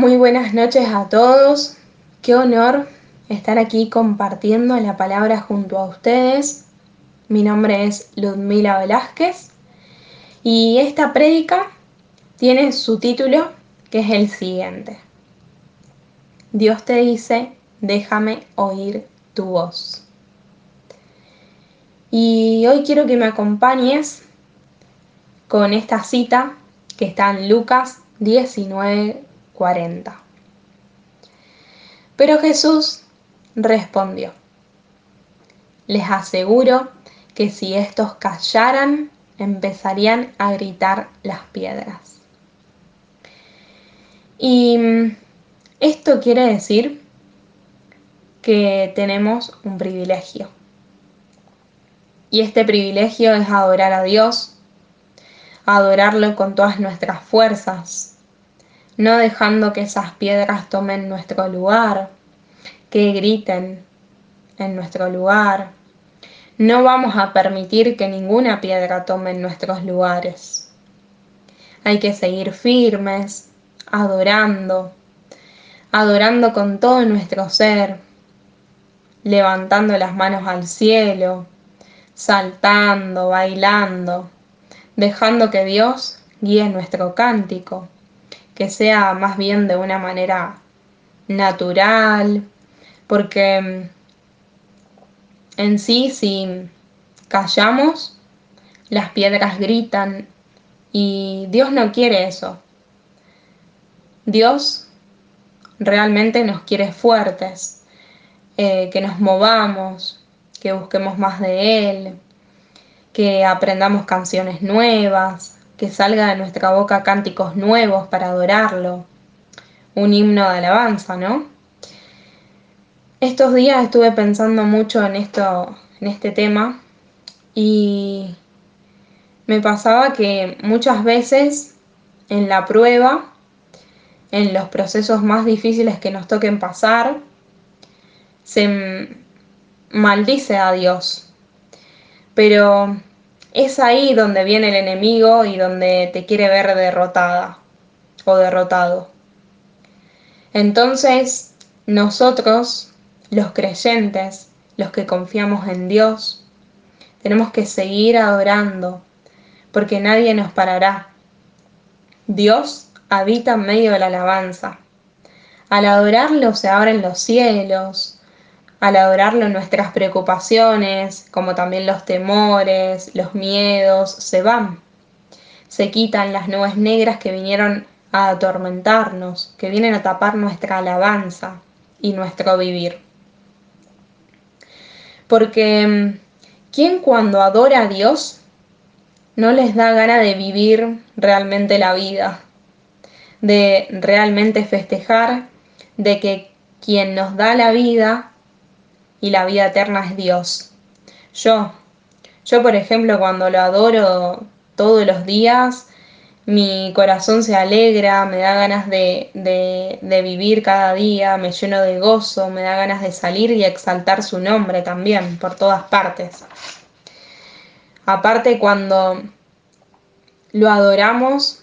Muy buenas noches a todos. Qué honor estar aquí compartiendo la palabra junto a ustedes. Mi nombre es Ludmila Velázquez y esta prédica tiene su título que es el siguiente. Dios te dice, déjame oír tu voz. Y hoy quiero que me acompañes con esta cita que está en Lucas 19:40. Pero Jesús respondió, les aseguro que si estos callaran, empezarían a gritar las piedras. Y mm, esto quiere decir que tenemos un privilegio. Y este privilegio es adorar a Dios, adorarlo con todas nuestras fuerzas, no dejando que esas piedras tomen nuestro lugar, que griten en nuestro lugar. No vamos a permitir que ninguna piedra tome nuestros lugares. Hay que seguir firmes, adorando, adorando con todo nuestro ser, levantando las manos al cielo, saltando, bailando, dejando que Dios guíe nuestro cántico, que sea más bien de una manera natural, porque mm, en sí si callamos, las piedras gritan y Dios no quiere eso. Dios realmente nos quiere fuertes, eh, que nos movamos, que busquemos más de Él, que aprendamos canciones nuevas, que salga de nuestra boca cánticos nuevos para adorarlo, un himno de alabanza, ¿no? Estos días estuve pensando mucho en esto, en este tema, y me pasaba que muchas veces en la prueba, en los procesos más difíciles que nos toquen pasar, se maldice a Dios. Pero es ahí donde viene el enemigo y donde te quiere ver derrotada o derrotado. Entonces, nosotros, los creyentes, los que confiamos en Dios, tenemos que seguir adorando, porque nadie nos parará. Dios habita en medio de la alabanza. Al adorarlo se abren los cielos, al adorarlo nuestras preocupaciones, como también los temores, los miedos, se van. Se quitan las nubes negras que vinieron a atormentarnos, que vienen a tapar nuestra alabanza y nuestro vivir. Porque mm, ¿quién cuando adora a Dios no les da gana de vivir realmente la vida? De realmente festejar de que quien nos da la vida y la vida eterna es Dios. Yo, yo por ejemplo cuando lo adoro todos los días, mi corazón se alegra, me da ganas de, de, vivir cada día, me lleno de gozo, me da ganas de salir y exaltar su nombre también por todas partes. Aparte cuando lo adoramos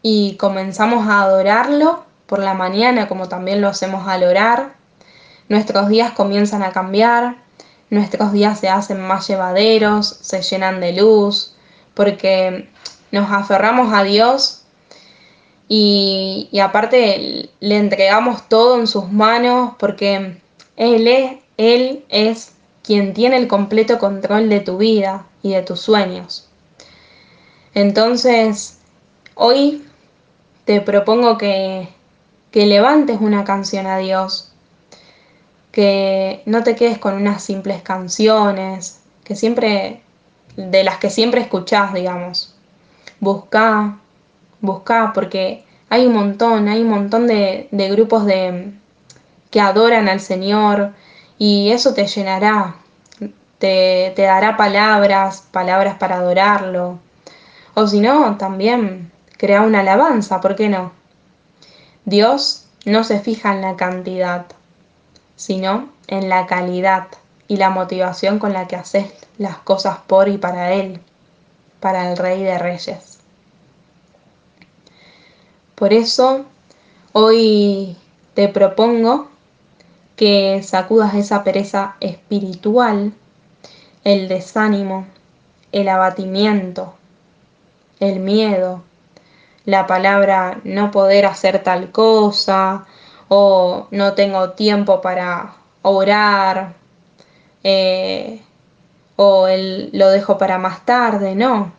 y comenzamos a adorarlo por la mañana, como también lo hacemos al orar, Nuestros días comienzan a cambiar, nuestros días se hacen más llevaderos, se llenan de luz, porque nos aferramos a Dios y, aparte le entregamos todo en sus manos porque Él es, Él es quien tiene el completo control de tu vida y de tus sueños. Entonces, hoy te propongo que, que levantes una canción a Dios, que no te quedes con unas simples canciones, que siempre, de las que siempre escuchás, digamos. Busca, busca, porque hay un montón, hay un montón de, grupos de, que adoran al Señor y eso te llenará, te, te dará palabras, palabras para adorarlo. O si no, también crea una alabanza, ¿por qué no? Dios no se fija en la cantidad, sino en la calidad y la motivación con la que haces las cosas por y para Él, para el Rey de Reyes. Por eso, Hoy te propongo que sacudas esa pereza espiritual, el desánimo, el abatimiento, el miedo, la palabra no poder hacer tal cosa o no tengo tiempo para orar eh, o lo dejo para más tarde, no.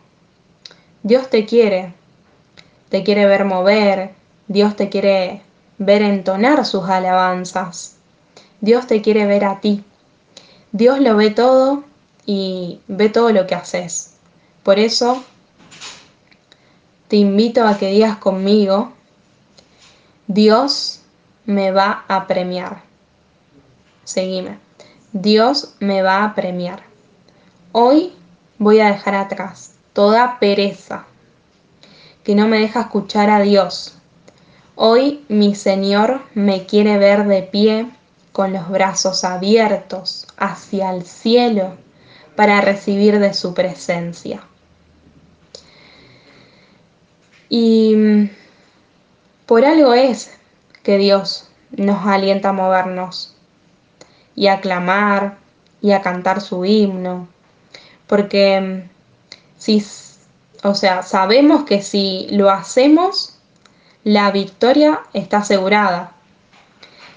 Dios te quiere, te quiere ver mover, Dios te quiere ver entonar sus alabanzas, Dios te quiere ver a ti. Dios lo ve todo y ve todo lo que haces. Por eso te invito a que digas conmigo, Dios me va a premiar. Seguime. Dios me va a premiar. Hoy voy a dejar atrás toda pereza que no me deja escuchar a Dios. Hoy mi Señor me quiere ver de pie con los brazos abiertos hacia el cielo para recibir de su presencia. Y mm, por algo es que Dios nos alienta a movernos y a clamar y a cantar su himno. Porque mm, si, o sea, sabemos que si lo hacemos, la victoria está asegurada.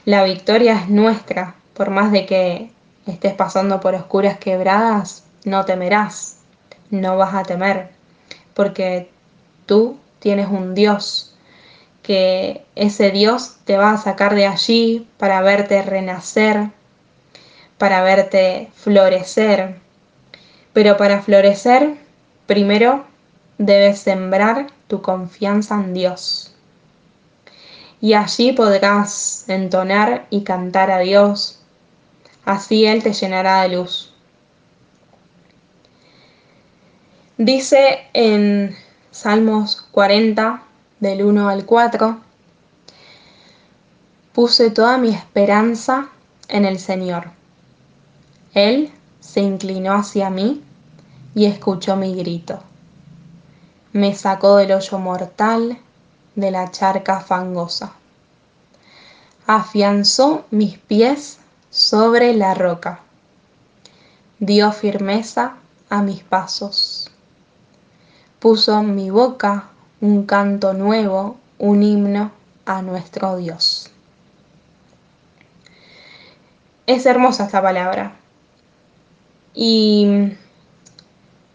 La victoria es nuestra, por más de que estés pasando por oscuras quebradas, no temerás, no vas a temer, porque tú tienes un Dios, que ese Dios te va a sacar de allí para verte renacer, para verte florecer. Pero para florecer, primero debes sembrar tu confianza en Dios. Y allí podrás entonar y cantar a Dios. Así Él te llenará de luz. Dice en Salmos 40, del 1 al 4. Puse toda mi esperanza en el Señor. Él se inclinó hacia mí y escuchó mi grito. Me sacó del hoyo mortal, de la charca fangosa. Afianzó mis pies sobre la roca. Dio firmeza a mis pasos puso mi boca un canto nuevo, un himno a nuestro Dios. Es hermosa esta palabra. Y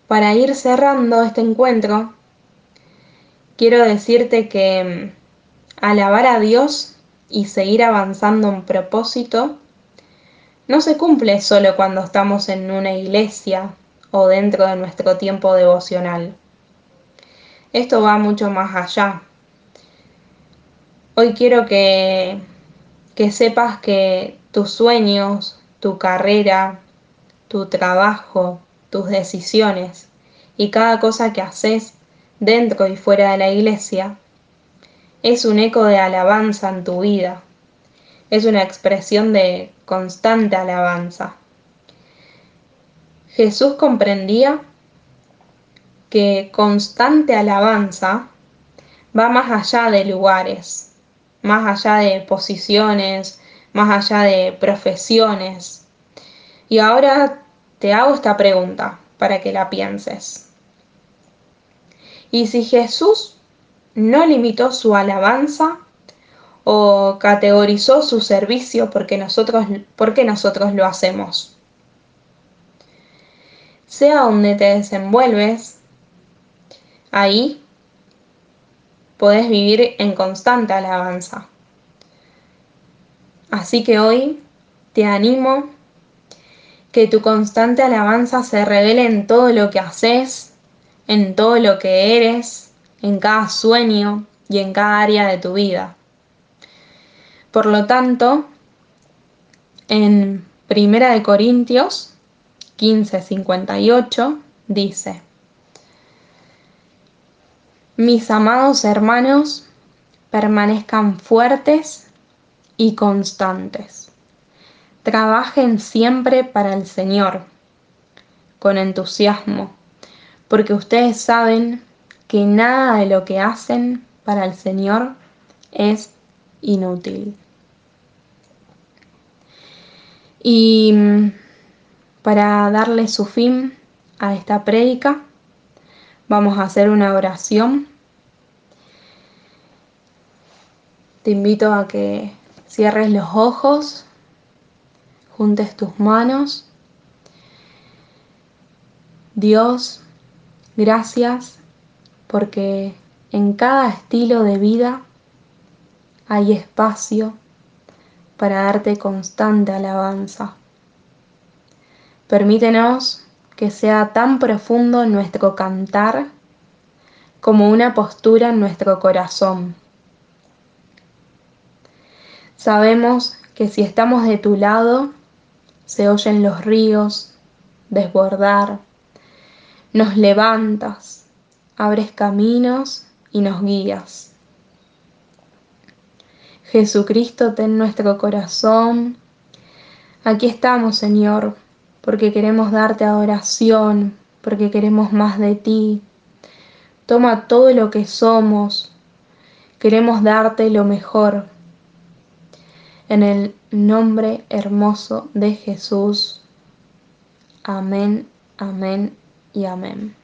para ir cerrando este encuentro, quiero decirte que alabar a Dios y seguir avanzando en propósito no se cumple solo cuando estamos en una iglesia o dentro de nuestro tiempo devocional. Esto va mucho más allá. Hoy quiero que, que sepas que tus sueños, tu carrera, tu trabajo, tus decisiones y cada cosa que haces dentro y fuera de la iglesia es un eco de alabanza en tu vida. Es una expresión de constante alabanza. Jesús comprendía que constante alabanza va más allá de lugares, más allá de posiciones, más allá de profesiones. Y ahora te hago esta pregunta para que la pienses. ¿Y si Jesús no limitó su alabanza o categorizó su servicio porque nosotros, porque nosotros lo hacemos? Sea donde te desenvuelves, Ahí podés vivir en constante alabanza. Así que hoy te animo que tu constante alabanza se revele en todo lo que haces, en todo lo que eres, en cada sueño y en cada área de tu vida. Por lo tanto, en Primera de Corintios 15:58 dice: mis amados hermanos, permanezcan fuertes y constantes. Trabajen siempre para el Señor, con entusiasmo, porque ustedes saben que nada de lo que hacen para el Señor es inútil. Y mm, para darle su fin a esta prédica, vamos a hacer una oración. Te invito a que cierres los ojos, juntes tus manos. Dios, gracias porque en cada estilo de vida hay espacio para darte constante alabanza. Permítenos que sea tan profundo nuestro cantar como una postura en nuestro corazón. Sabemos que si estamos de tu lado, se oyen los ríos desbordar, nos levantas, abres caminos y nos guías. Jesucristo, ten nuestro corazón. Aquí estamos, Señor, porque queremos darte adoración, porque queremos más de ti. Toma todo lo que somos, queremos darte lo mejor. En el nombre hermoso de Jesús. Amén, amén y amén.